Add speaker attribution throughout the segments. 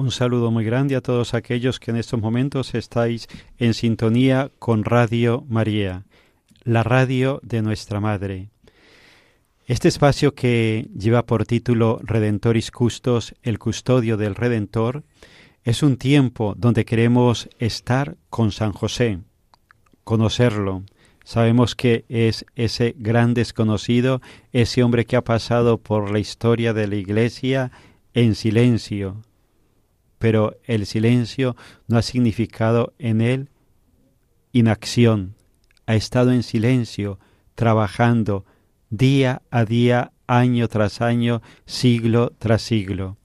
Speaker 1: Un saludo muy grande a todos aquellos que en estos momentos estáis en sintonía con Radio María, la radio de nuestra Madre. Este espacio que lleva por título Redentoris Custos, el custodio del Redentor, es un tiempo donde queremos estar con San José, conocerlo. Sabemos que es ese gran desconocido, ese hombre que ha pasado por la historia de la Iglesia en silencio, pero el silencio no ha significado en él inacción, ha estado en silencio, trabajando día a día, año tras año, siglo tras siglo.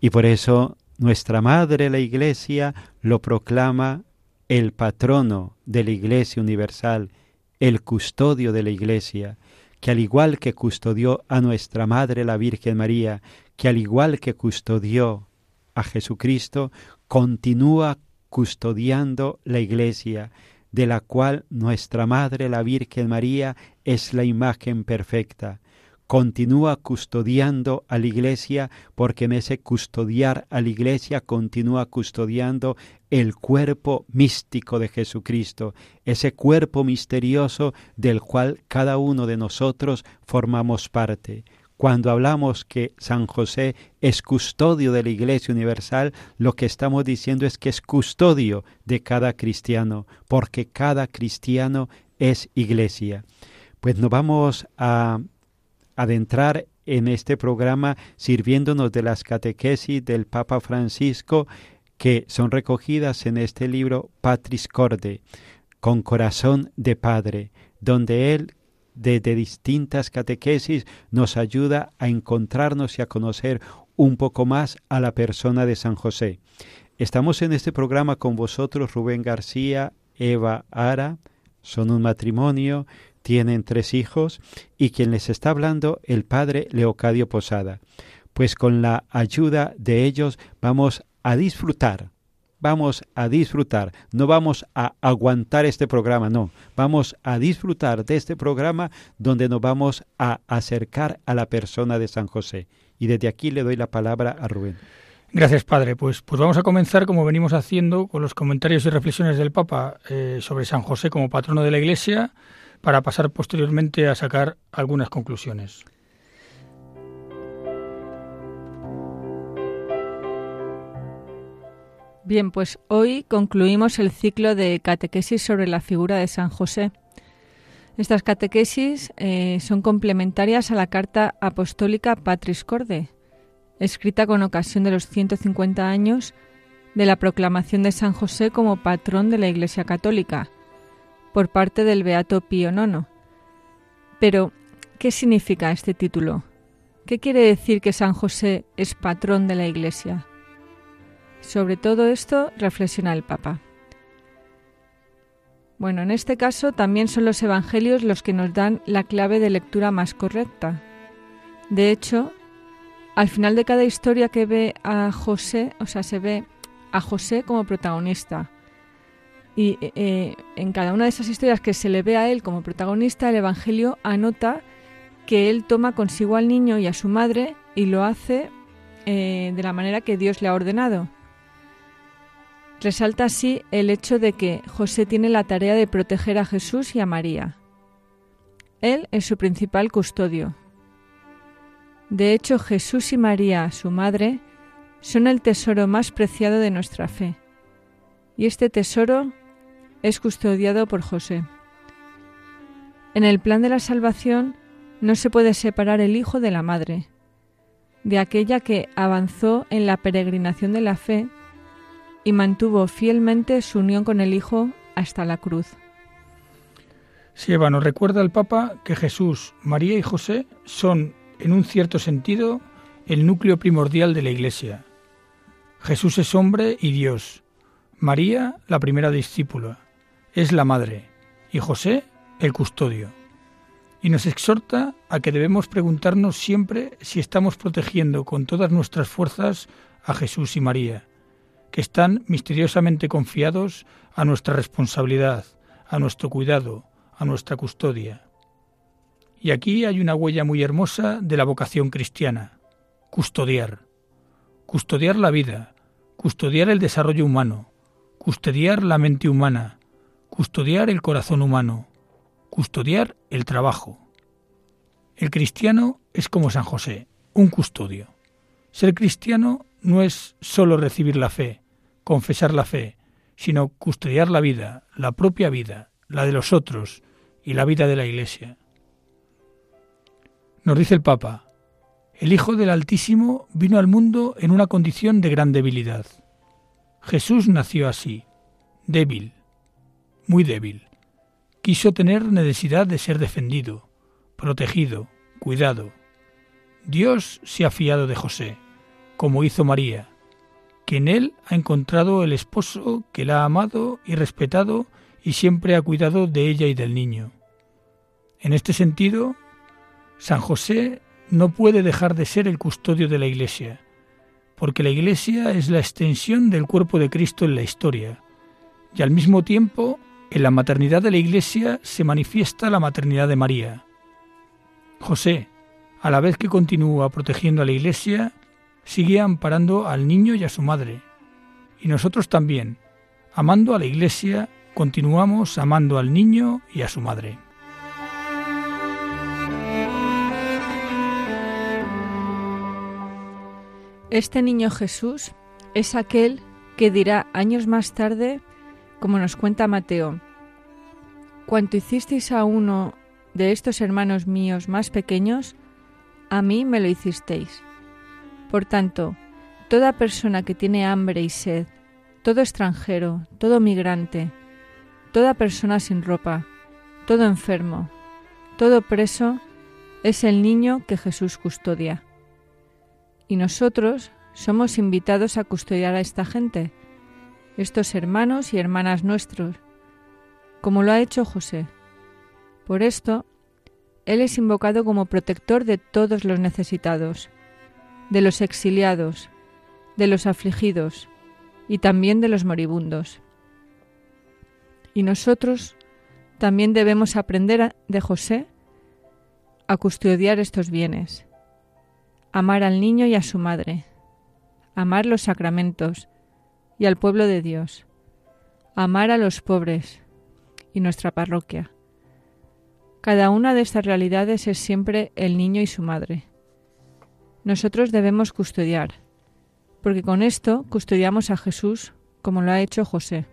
Speaker 1: Y por eso nuestra Madre la Iglesia lo proclama el patrono de la Iglesia Universal, el custodio de la Iglesia, que al igual que custodió a nuestra Madre la Virgen María, que al igual que custodió a Jesucristo, continúa custodiando la Iglesia, de la cual nuestra Madre la Virgen María es la imagen perfecta. Continúa custodiando a la Iglesia porque en ese custodiar a la Iglesia continúa custodiando el cuerpo místico de Jesucristo, ese cuerpo misterioso del cual cada uno de nosotros formamos parte. Cuando hablamos que San José es custodio de la Iglesia Universal, lo que estamos diciendo es que es custodio de cada cristiano, porque cada cristiano es iglesia. Pues nos vamos a adentrar en este programa sirviéndonos de las catequesis del Papa Francisco que son recogidas en este libro Patris Corde, con corazón de Padre, donde él desde distintas catequesis nos ayuda a encontrarnos y a conocer un poco más a la persona de San José. Estamos en este programa con vosotros Rubén García, Eva Ara, son un matrimonio, tienen tres hijos y quien les está hablando el padre Leocadio Posada. Pues con la ayuda de ellos vamos a disfrutar vamos a disfrutar, no vamos a aguantar este programa, no, vamos a disfrutar de este programa donde nos vamos a acercar a la persona de San José. Y desde aquí le doy la palabra a Rubén.
Speaker 2: Gracias, Padre. Pues, pues vamos a comenzar, como venimos haciendo, con los comentarios y reflexiones del Papa eh, sobre San José como patrono de la Iglesia, para pasar posteriormente a sacar algunas conclusiones.
Speaker 3: Bien, pues hoy concluimos el ciclo de catequesis sobre la figura de San José. Estas catequesis eh, son complementarias a la carta apostólica Patris Corde, escrita con ocasión de los 150 años de la proclamación de San José como patrón de la Iglesia Católica por parte del Beato Pío IX. Pero, ¿qué significa este título? ¿Qué quiere decir que San José es patrón de la Iglesia? Sobre todo esto reflexiona el Papa. Bueno, en este caso también son los Evangelios los que nos dan la clave de lectura más correcta. De hecho, al final de cada historia que ve a José, o sea, se ve a José como protagonista. Y eh, en cada una de esas historias que se le ve a él como protagonista, el Evangelio anota que él toma consigo al niño y a su madre y lo hace eh, de la manera que Dios le ha ordenado. Resalta así el hecho de que José tiene la tarea de proteger a Jesús y a María. Él es su principal custodio. De hecho, Jesús y María, su madre, son el tesoro más preciado de nuestra fe. Y este tesoro es custodiado por José. En el plan de la salvación, no se puede separar el hijo de la madre, de aquella que avanzó en la peregrinación de la fe y mantuvo fielmente su unión con el Hijo hasta la cruz.
Speaker 2: Sieva nos recuerda el Papa que Jesús, María y José son, en un cierto sentido, el núcleo primordial de la Iglesia. Jesús es hombre y Dios. María, la primera discípula, es la madre y José, el custodio y nos exhorta a que debemos preguntarnos siempre si estamos protegiendo con todas nuestras fuerzas a Jesús y María, que están misteriosamente confiados a nuestra responsabilidad, a nuestro cuidado, a nuestra custodia. Y aquí hay una huella muy hermosa de la vocación cristiana, custodiar. Custodiar la vida, custodiar el desarrollo humano, custodiar la mente humana, custodiar el corazón humano, custodiar el trabajo. El cristiano es como San José, un custodio. Ser cristiano no es solo recibir la fe, confesar la fe, sino custodiar la vida, la propia vida, la de los otros y la vida de la Iglesia. Nos dice el Papa, el Hijo del Altísimo vino al mundo en una condición de gran debilidad. Jesús nació así, débil, muy débil quiso tener necesidad de ser defendido, protegido, cuidado. Dios se ha fiado de José, como hizo María, que en él ha encontrado el esposo que la ha amado y respetado y siempre ha cuidado de ella y del niño. En este sentido, San José no puede dejar de ser el custodio de la Iglesia, porque la Iglesia es la extensión del cuerpo de Cristo en la historia, y al mismo tiempo en la maternidad de la Iglesia se manifiesta la maternidad de María. José, a la vez que continúa protegiendo a la Iglesia, sigue amparando al niño y a su madre. Y nosotros también, amando a la Iglesia, continuamos amando al niño y a su madre.
Speaker 3: Este niño Jesús es aquel que dirá años más tarde como nos cuenta Mateo, cuanto hicisteis a uno de estos hermanos míos más pequeños, a mí me lo hicisteis. Por tanto, toda persona que tiene hambre y sed, todo extranjero, todo migrante, toda persona sin ropa, todo enfermo, todo preso, es el niño que Jesús custodia. Y nosotros somos invitados a custodiar a esta gente, estos hermanos y hermanas nuestros, como lo ha hecho José. Por esto, Él es invocado como protector de todos los necesitados, de los exiliados, de los afligidos y también de los moribundos. Y nosotros también debemos aprender de José a custodiar estos bienes, amar al niño y a su madre, amar los sacramentos, y al pueblo de Dios, amar a los pobres y nuestra parroquia. Cada una de estas realidades es siempre el niño y su madre. Nosotros debemos custodiar, porque con esto custodiamos a Jesús como lo ha hecho José.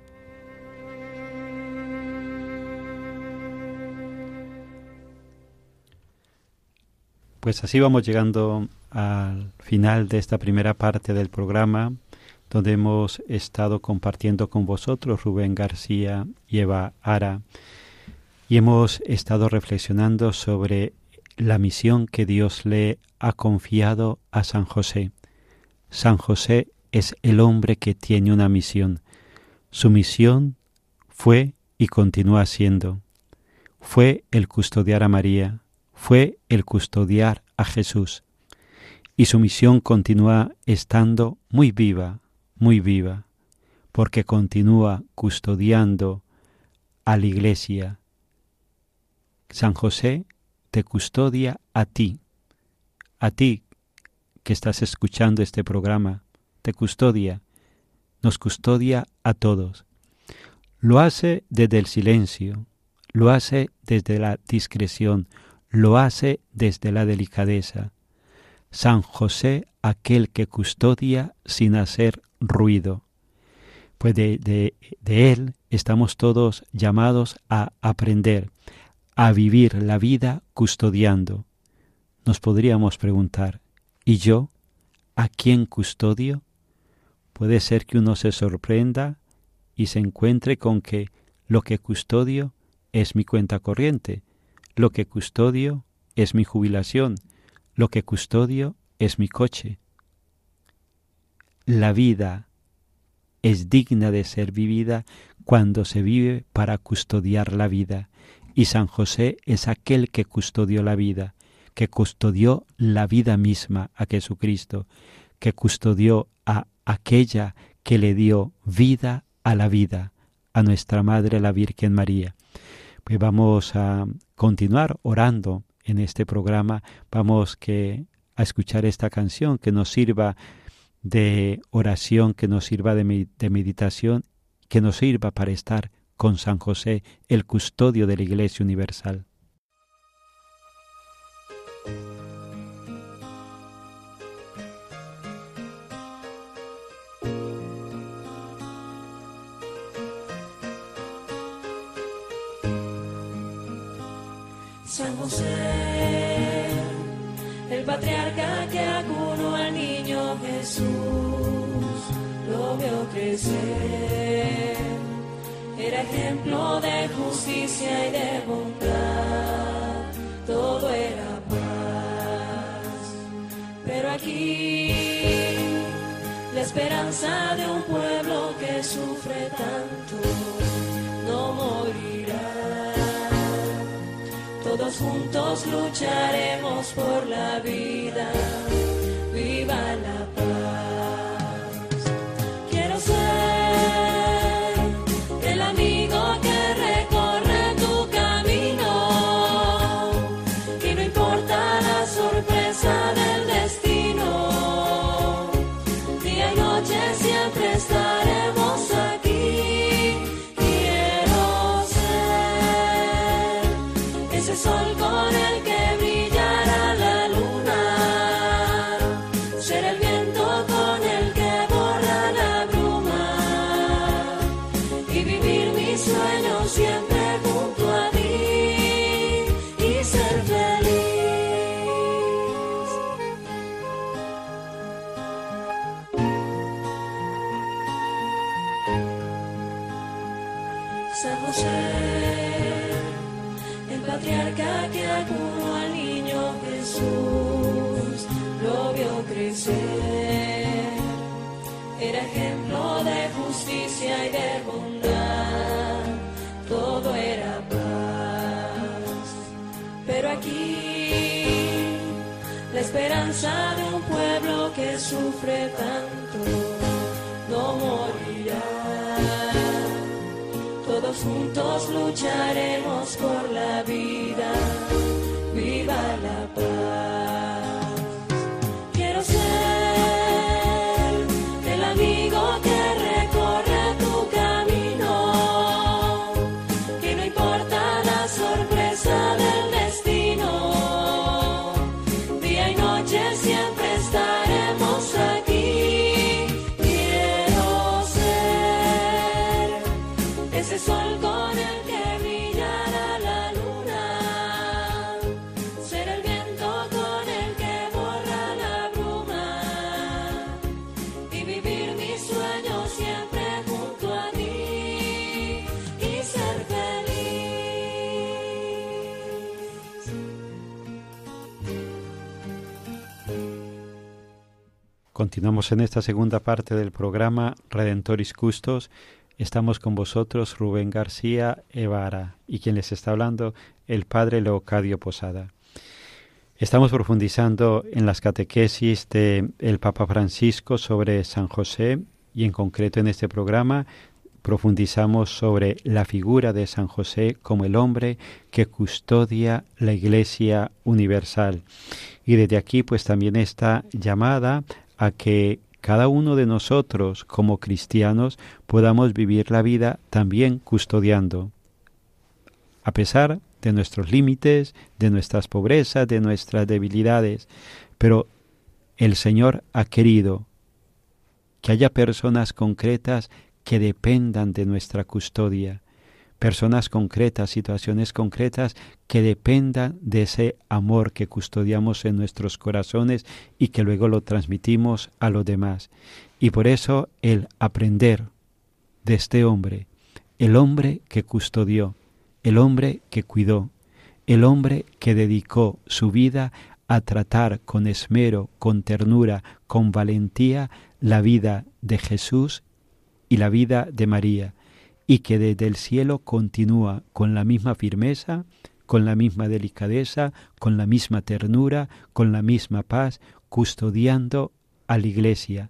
Speaker 1: Pues así vamos llegando al final de esta primera parte del programa donde hemos estado compartiendo con vosotros Rubén García y Eva Ara, y hemos estado reflexionando sobre la misión que Dios le ha confiado a San José. San José es el hombre que tiene una misión. Su misión fue y continúa siendo. Fue el custodiar a María, fue el custodiar a Jesús. Y su misión continúa estando muy viva, muy viva, porque continúa custodiando a la iglesia. San José te custodia a ti, a ti que estás escuchando este programa, te custodia, nos custodia a todos. Lo hace desde el silencio, lo hace desde la discreción, lo hace desde la delicadeza. San José, aquel que custodia sin hacer ruido. Pues de, de, él estamos todos llamados a aprender, a vivir la vida custodiando. Nos podríamos preguntar, ¿y yo? ¿A quién custodio? Puede ser que uno se sorprenda y se encuentre con que lo que custodio es mi cuenta corriente, lo que custodio es mi jubilación, lo que custodio es mi coche. La vida es digna de ser vivida cuando se vive para custodiar la vida, y San José es aquel que custodió la vida, que custodió la vida misma a Jesucristo, que custodió a aquella que le dio vida a la vida, a nuestra Madre la Virgen María. Pues vamos a continuar orando en este programa, vamos que a escuchar esta canción que nos sirva de oración, que nos sirva de, meditación, que nos sirva para estar con San José, el custodio de la Iglesia Universal.
Speaker 4: Todos juntos lucharemos por la vida, viva la paz. Patriarca que acunó al niño Jesús, lo vio crecer, era ejemplo de justicia y de bondad, todo era paz. Pero aquí, la esperanza de un pueblo que sufre tanto, juntos lucharemos por la vida,
Speaker 1: Continuamos en esta segunda parte del programa Redentoris Custos. Estamos con vosotros Rubén García Evara y quien les está hablando el padre Leocadio Posada. Estamos profundizando en las catequesis del el Papa Francisco sobre San José y en concreto en este programa profundizamos sobre la figura de San José como el hombre que custodia la Iglesia universal. Y desde aquí pues también está llamada a que cada uno de nosotros como cristianos podamos vivir la vida también custodiando. A pesar de nuestros límites, de nuestras pobrezas, de nuestras debilidades, pero el Señor ha querido que haya personas concretas que dependan de nuestra custodia, personas concretas, situaciones concretas que dependan de ese amor que custodiamos en nuestros corazones y que luego lo transmitimos a los demás. Y por eso el aprender de este hombre, el hombre que custodió, el hombre que cuidó, el hombre que dedicó su vida a tratar con esmero, con ternura, con valentía la vida de Jesús y la vida de María, y que desde el cielo continúa con la misma firmeza, con la misma delicadeza, con la misma ternura, con la misma paz, custodiando a la Iglesia.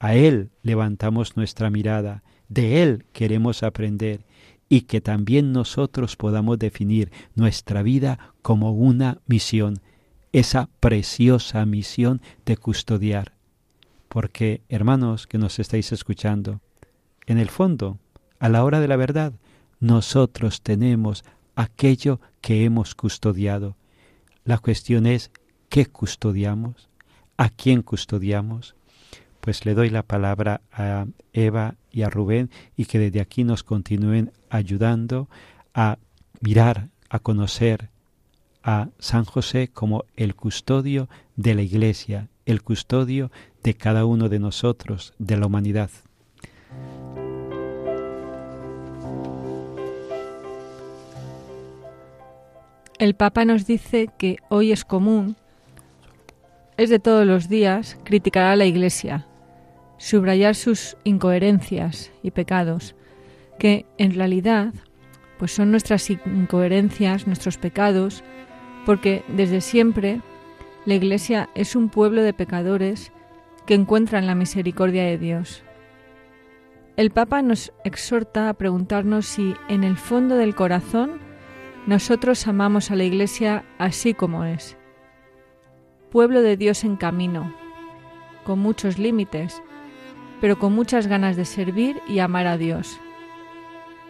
Speaker 1: A Él levantamos nuestra mirada, de Él queremos aprender y que también nosotros podamos definir nuestra vida como una misión, esa preciosa misión de custodiar. Porque, hermanos que nos estáis escuchando, en el fondo a la hora de la verdad, nosotros tenemos aquello que hemos custodiado. La cuestión es, ¿qué custodiamos? ¿A quién custodiamos? Pues le doy la palabra a Eva y a Rubén y que desde aquí nos continúen ayudando a mirar, a conocer a San José como el custodio de la Iglesia, el custodio de cada uno de nosotros, de la humanidad.
Speaker 3: El Papa nos dice que hoy es común, es de todos los días, criticar a la Iglesia, subrayar sus incoherencias y pecados, que en realidad pues son nuestras incoherencias, nuestros pecados, porque desde siempre la Iglesia es un pueblo de pecadores que encuentran la misericordia de Dios. El Papa nos exhorta a preguntarnos si en el fondo del corazón nosotros amamos a la Iglesia así como es. Pueblo de Dios en camino, con muchos límites, pero con muchas ganas de servir y amar a Dios.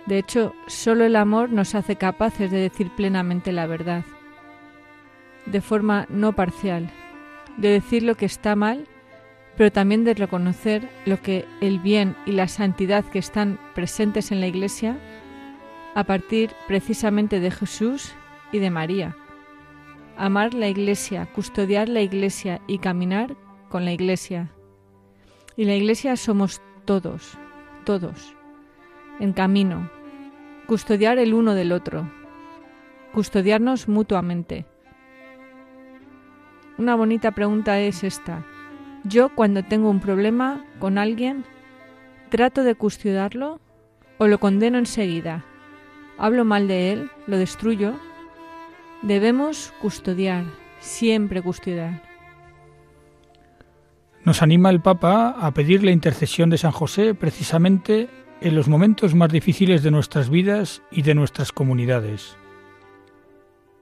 Speaker 3: De hecho, solo el amor nos hace capaces de decir plenamente la verdad, de forma no parcial, de decir lo que está mal, pero también de reconocer lo que el bien y la santidad que están presentes en la Iglesia a partir precisamente de Jesús y de María. Amar la Iglesia, custodiar la Iglesia y caminar con la Iglesia. Y la Iglesia somos todos, todos, en camino, custodiar el uno del otro, custodiarnos mutuamente. Una bonita pregunta es esta. Yo cuando tengo un problema con alguien, ¿trato de custodiarlo o lo condeno enseguida? Hablo mal de él, lo destruyo, debemos custodiar, siempre custodiar.
Speaker 2: Nos anima el Papa a pedir la intercesión de San José precisamente en los momentos más difíciles de nuestras vidas y de nuestras comunidades.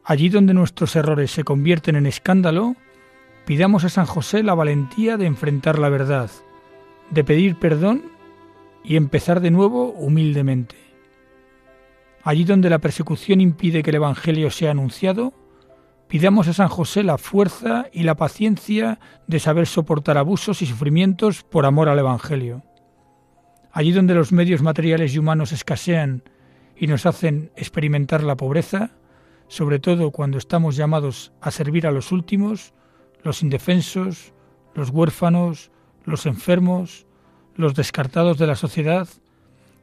Speaker 2: Allí donde nuestros errores se convierten en escándalo, pidamos a San José la valentía de enfrentar la verdad, de pedir perdón y empezar de nuevo humildemente. Allí donde la persecución impide que el Evangelio sea anunciado, pidamos a San José la fuerza y la paciencia de saber soportar abusos y sufrimientos por amor al Evangelio. Allí donde los medios materiales y humanos escasean y nos hacen experimentar la pobreza, sobre todo cuando estamos llamados a servir a los últimos, los indefensos, los huérfanos, los enfermos, los descartados de la sociedad,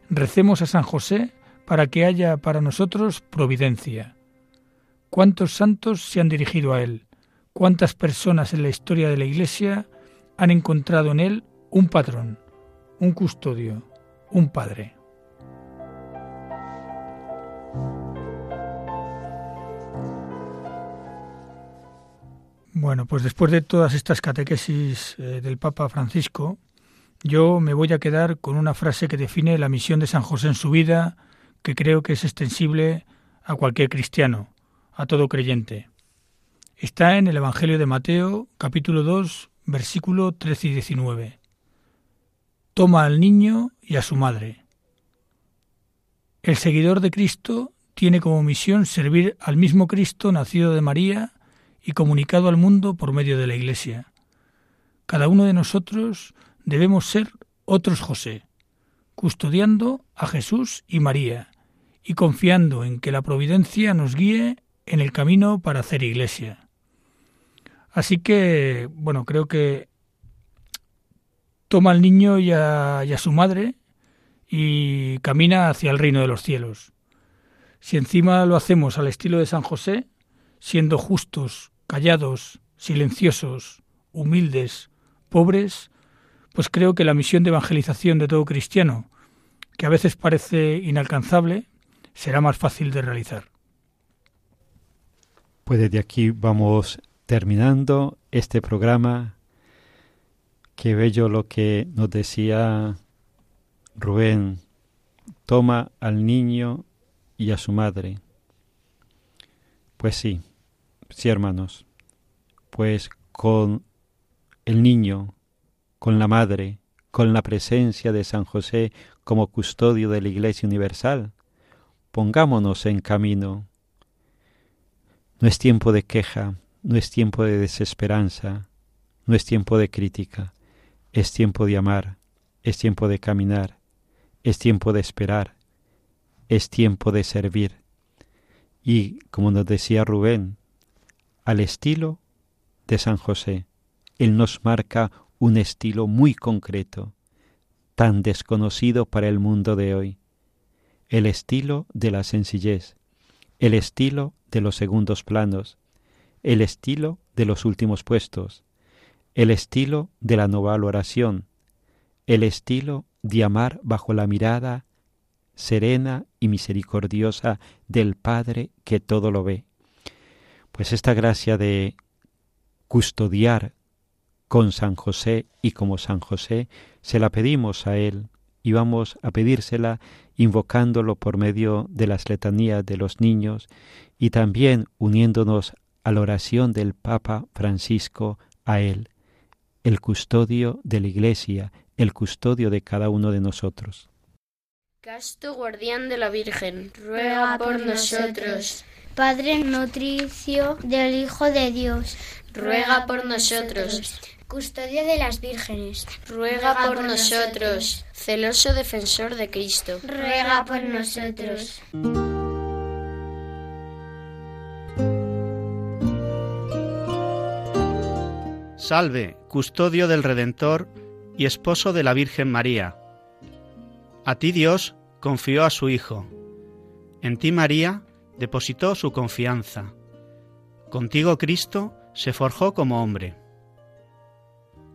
Speaker 2: recemos a San José para que haya para nosotros providencia. ¿Cuántos santos se han dirigido a Él? ¿Cuántas personas en la historia de la Iglesia han encontrado en él un patrón, un custodio, un padre. Bueno, pues después de todas estas catequesis eh, del Papa Francisco, yo me voy a quedar con una frase que define la misión de San José en su vida, que creo que es extensible a cualquier cristiano, a todo creyente. Está en el Evangelio de Mateo, capítulo 2, versículo 13 y 19. Toma al niño y a su madre. El seguidor de Cristo tiene como misión servir al mismo Cristo nacido de María y comunicado al mundo por medio de la Iglesia. Cada uno de nosotros debemos ser otros José, custodiando a Jesús y María y confiando en que la providencia nos guíe en el camino para hacer iglesia. Así que, bueno, creo que toma al niño y a, su madre y camina hacia el reino de los cielos. Si encima lo hacemos al estilo de San José, siendo justos, callados, silenciosos, humildes, pobres, pues creo que la misión de evangelización de todo cristiano, que a veces parece inalcanzable, será más fácil de realizar.
Speaker 1: Pues desde aquí vamos terminando este programa, qué bello lo que nos decía Rubén, toma al niño y a su madre. Pues sí, sí hermanos, pues con el niño, con la madre, con la presencia de San José como custodio de la Iglesia Universal, pongámonos en camino. No es tiempo de queja, no es tiempo de desesperanza, no es tiempo de crítica, es tiempo de amar, es tiempo de caminar, es tiempo de esperar, es tiempo de servir. Y, como nos decía Rubén, al estilo de San José, Él nos marca un estilo muy concreto, tan desconocido para el mundo de hoy, el estilo de la sencillez, el estilo de los segundos planos, el estilo de los últimos puestos, el estilo de la noval oración, el estilo de amar bajo la mirada serena y misericordiosa del Padre que todo lo ve. Pues esta gracia de custodiar con San José y como San José, se la pedimos a Él y vamos a pedírsela invocándolo por medio de las letanías de los niños y también uniéndonos a la oración del Papa Francisco a Él, el custodio de la Iglesia, el custodio de cada uno de nosotros.
Speaker 5: Casto guardián de la Virgen, ruega por nosotros.
Speaker 6: Padre nutricio del Hijo de Dios,
Speaker 5: ruega por nosotros.
Speaker 6: Custodio de las vírgenes,
Speaker 5: ruega por nosotros. Celoso defensor de Cristo,
Speaker 6: ruega por nosotros.
Speaker 7: Salve, custodio del Redentor y esposo de la Virgen María. A ti Dios confió a su Hijo. En ti María depositó su confianza. Contigo Cristo se forjó como hombre.